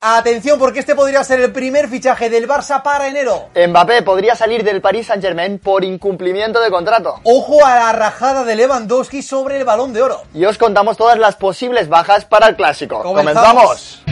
Atención porque este podría ser el primer fichaje del Barça para enero. Mbappé podría salir del Paris Saint Germain por incumplimiento de contrato. Ojo a la rajada de Lewandowski sobre el balón de oro. Y os contamos todas las posibles bajas para el clásico. Comenzamos.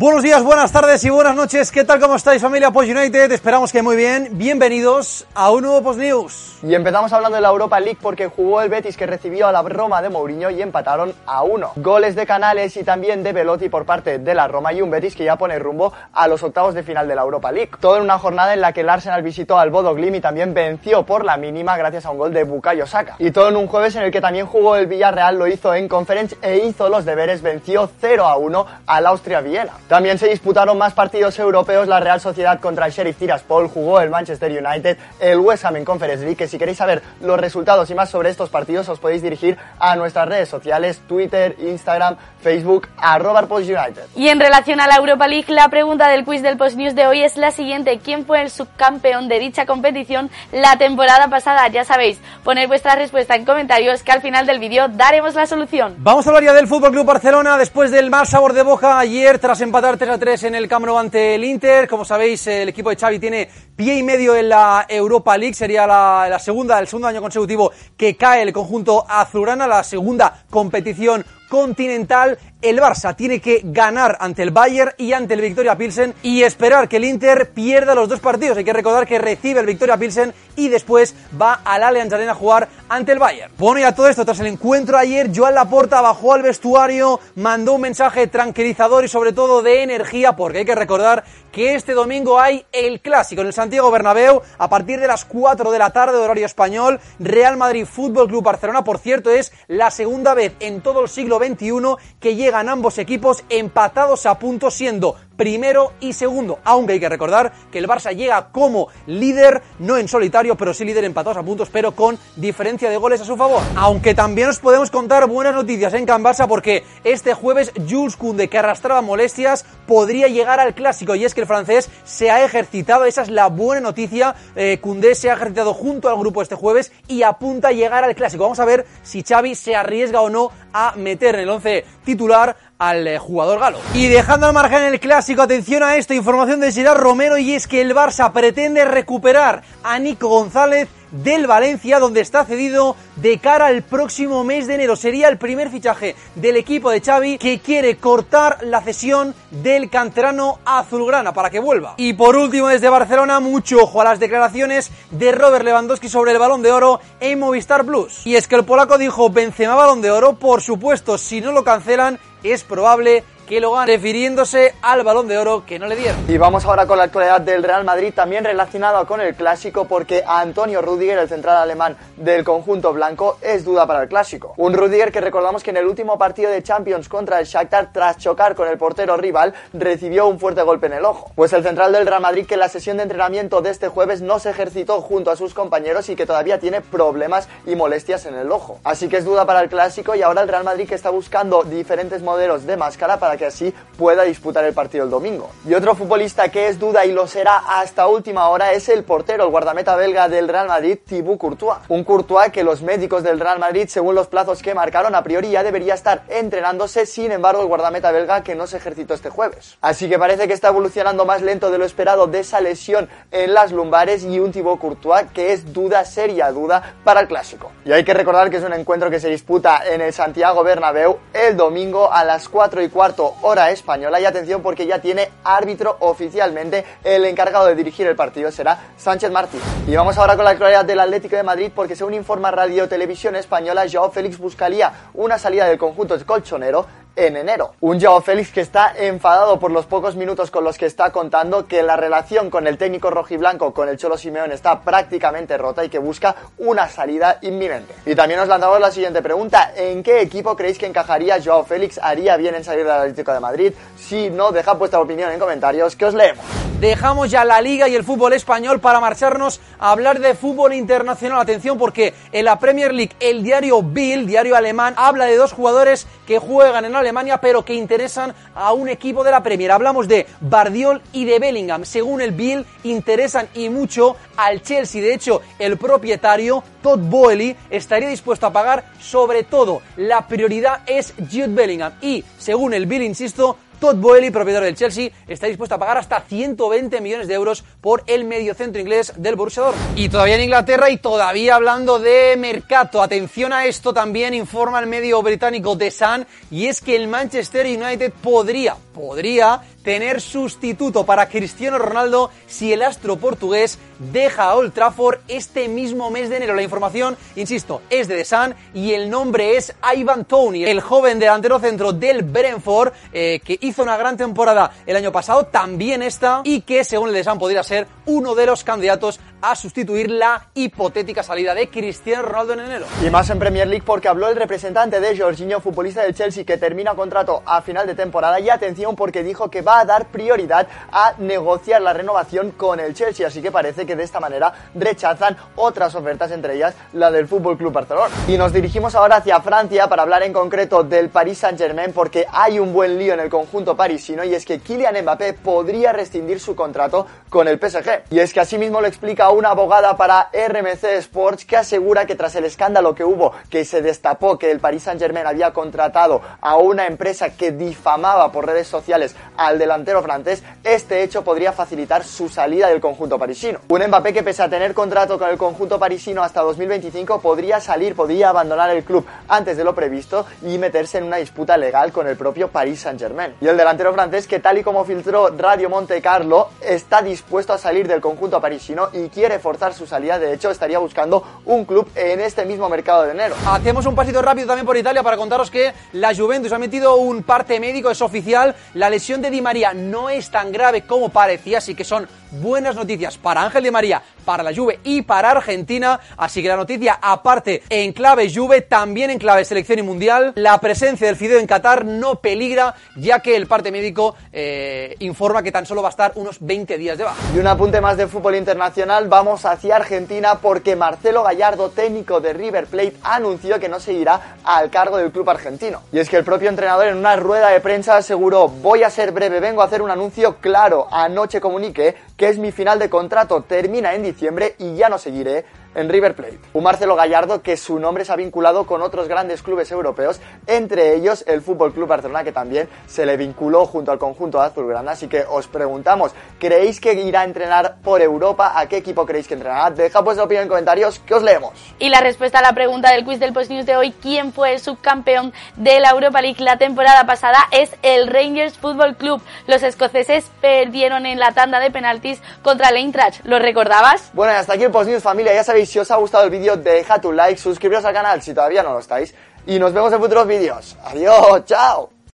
Buenos días, buenas tardes y buenas noches. ¿Qué tal? ¿Cómo estáis familia Post United? Esperamos que muy bien. Bienvenidos a un nuevo Post News. Y empezamos hablando de la Europa League porque jugó el Betis que recibió a la Roma de Mourinho y empataron a uno. Goles de Canales y también de Velotti por parte de la Roma y un Betis que ya pone rumbo a los octavos de final de la Europa League. Todo en una jornada en la que el Arsenal visitó al Bodo Glimt y también venció por la mínima gracias a un gol de Bukayo Saka. Y todo en un jueves en el que también jugó el Villarreal, lo hizo en Conference e hizo los deberes, venció 0 a 1 al Austria Viena. También se disputaron más partidos europeos, la Real Sociedad contra el Sheriff Tiraspol, jugó el Manchester United, el West Ham en Conference League, que si queréis saber los resultados y más sobre estos partidos os podéis dirigir a nuestras redes sociales, Twitter, Instagram, Facebook, arroba United. Y en relación a la Europa League, la pregunta del quiz del Post News de hoy es la siguiente. ¿Quién fue el subcampeón de dicha competición la temporada pasada? Ya sabéis, poner vuestra respuesta en comentarios que al final del vídeo daremos la solución. Vamos a hablar ya del Fútbol Club Barcelona después del mal sabor de boca ayer tras empatar 3 a 3 en el Camp ante el Inter. Como sabéis, el equipo de Xavi tiene pie y medio en la Europa League. Sería la, segunda, el segundo año consecutivo que cae el conjunto azulgrana, la segunda competición continental. El Barça tiene que ganar ante el Bayern y ante el Victoria Pilsen y esperar que el Inter pierda los dos partidos. Hay que recordar que recibe el Victoria Pilsen y después va al Allianz Arena a jugar ante el Bayern. Bueno, y a todo esto, tras el encuentro ayer, Joan Laporta bajó al vestuario, mandó un mensaje tranquilizador y sobre todo de energía, porque hay que recordar que este domingo hay el clásico en el Santiago Bernabéu a partir de las 4 de la tarde de horario español. Real Madrid Fútbol Club Barcelona, por cierto, es la segunda vez en todo el siglo XXI que llegan ambos equipos empatados a punto siendo primero y segundo. Aunque hay que recordar que el Barça llega como líder, no en solitario, pero sí líder empatados a puntos, pero con diferencia de goles a su favor. Aunque también os podemos contar buenas noticias en Can Barça porque este jueves Jules Koundé, que arrastraba molestias, podría llegar al clásico y es que el francés se ha ejercitado, esa es la buena noticia. Eh, se ha ejercitado junto al grupo este jueves y apunta a llegar al clásico. Vamos a ver si Xavi se arriesga o no a meter en el 11 titular al eh, jugador galo. Y dejando al margen el clásico, atención a esto, información de Gerard Romero y es que el Barça pretende recuperar a Nico González del Valencia, donde está cedido de cara al próximo mes de enero. Sería el primer fichaje del equipo de Xavi que quiere cortar la cesión del canterano azulgrana para que vuelva. Y por último, desde Barcelona, mucho ojo a las declaraciones de Robert Lewandowski sobre el balón de oro en Movistar Plus. Y es que el polaco dijo Benzema balón de oro, por supuesto, si no lo cancelan, es probable que refiriéndose al balón de oro que no le dieron. Y vamos ahora con la actualidad del Real Madrid, también relacionado con el clásico, porque Antonio Rudiger, el central alemán del conjunto blanco, es duda para el clásico. Un Rudiger que recordamos que en el último partido de Champions contra el Shakhtar, tras chocar con el portero rival, recibió un fuerte golpe en el ojo. Pues el central del Real Madrid que en la sesión de entrenamiento de este jueves no se ejercitó junto a sus compañeros y que todavía tiene problemas y molestias en el ojo. Así que es duda para el clásico y ahora el Real Madrid que está buscando diferentes modelos de máscara para que así pueda disputar el partido el domingo. Y otro futbolista que es duda y lo será hasta última hora es el portero, el guardameta belga del Real Madrid, Thibaut Courtois. Un Courtois que los médicos del Real Madrid, según los plazos que marcaron, a priori ya debería estar entrenándose, sin embargo el guardameta belga que no se ejercitó este jueves. Así que parece que está evolucionando más lento de lo esperado de esa lesión en las lumbares y un Thibaut Courtois que es duda, seria duda para el clásico. Y hay que recordar que es un encuentro que se disputa en el Santiago Bernabéu el domingo a las 4 y cuarto hora española y atención porque ya tiene árbitro oficialmente el encargado de dirigir el partido será Sánchez Martín. Y vamos ahora con la actualidad del Atlético de Madrid porque según informa Radio Televisión Española, Joao Félix buscaría una salida del conjunto colchonero en enero. Un Joao Félix que está enfadado por los pocos minutos con los que está contando que la relación con el técnico rojiblanco, con el Cholo Simeone, está prácticamente rota y que busca una salida inminente. Y también nos lanzamos la siguiente pregunta, ¿en qué equipo creéis que encajaría Joao Félix? ¿Haría bien en salir del Atlético de Madrid? Si no, dejad vuestra opinión en comentarios que os leemos. Dejamos ya la liga y el fútbol español para marcharnos a hablar de fútbol internacional. Atención porque en la Premier League el diario Bill, diario alemán, habla de dos jugadores que juegan en Alemania pero que interesan a un equipo de la Premier. Hablamos de Bardiol y de Bellingham. Según el Bill, interesan y mucho al Chelsea. De hecho, el propietario, Todd Boehly, estaría dispuesto a pagar sobre todo. La prioridad es Jude Bellingham. Y, según el Bill, insisto, Todd Boehly, propietario del Chelsea, está dispuesto a pagar hasta 120 millones de euros por el mediocentro inglés del Borussia Dortmund. Y todavía en Inglaterra y todavía hablando de mercado, atención a esto también informa el medio británico The Sun y es que el Manchester United podría, podría tener sustituto para Cristiano Ronaldo si el astro portugués deja a Old Trafford este mismo mes de enero. La información, insisto, es de The Sun y el nombre es Ivan Tony, el joven delantero centro del Brentford eh, que hizo una gran temporada el año pasado, también está y que según el The Sun podría ser uno de los candidatos a sustituir la hipotética salida de Cristiano Ronaldo en enero. Y más en Premier League porque habló el representante de Jorginho, futbolista del Chelsea, que termina contrato a final de temporada. Y atención porque dijo que va a dar prioridad a negociar la renovación con el Chelsea. Así que parece que de esta manera rechazan otras ofertas, entre ellas la del Fútbol Club Barcelona. Y nos dirigimos ahora hacia Francia para hablar en concreto del Paris Saint-Germain porque hay un buen lío en el conjunto parisino y es que Kylian Mbappé podría rescindir su contrato con el PSG. Y es que asimismo lo explica una abogada para RMC Sports que asegura que tras el escándalo que hubo, que se destapó que el Paris Saint Germain había contratado a una empresa que difamaba por redes sociales al delantero francés, este hecho podría facilitar su salida del conjunto parisino. Un Mbappé que pese a tener contrato con el conjunto parisino hasta 2025 podría salir, podría abandonar el club antes de lo previsto y meterse en una disputa legal con el propio Paris Saint Germain. Y el delantero francés que tal y como filtró Radio Monte Carlo está dispuesto a salir del conjunto parisino y quiere forzar su salida. De hecho, estaría buscando un club en este mismo mercado de enero. Hacemos un pasito rápido también por Italia para contaros que la Juventus ha metido un parte médico, es oficial. La lesión de Di María no es tan grave como parecía, así que son buenas noticias para Ángel Di María, para la Juve y para Argentina. Así que la noticia, aparte en clave Juve, también en clave selección y mundial, la presencia del Fideo en Qatar no peligra, ya que el parte médico eh, informa que tan solo va a estar unos 20 días de baja. Y un apunte más de fútbol internacional, vamos hacia Argentina porque Marcelo Gallardo, técnico de River Plate, anunció que no seguirá al cargo del club argentino. Y es que el propio entrenador en una rueda de prensa aseguró, voy a ser breve, vengo a hacer un anuncio claro, anoche comuniqué que es mi final de contrato, termina en diciembre y ya no seguiré en River Plate. Un Marcelo Gallardo que su nombre se ha vinculado con otros grandes clubes europeos, entre ellos el Fútbol Club Barcelona que también se le vinculó junto al conjunto de azulgrana. Así que os preguntamos, ¿creéis que irá a entrenar por Europa? ¿A qué equipo creéis que entrenará? Deja la opinión en comentarios que os leemos. Y la respuesta a la pregunta del quiz del Post News de hoy, ¿quién fue el subcampeón de la Europa League la temporada pasada? Es el Rangers Football Club. Los escoceses perdieron en la tanda de penaltis contra el Eintracht. ¿Lo recordabas? Bueno, y hasta aquí el Post News familia, ya sabéis si os ha gustado el vídeo, deja tu like, suscribiros al canal si todavía no lo estáis y nos vemos en futuros vídeos. Adiós, chao.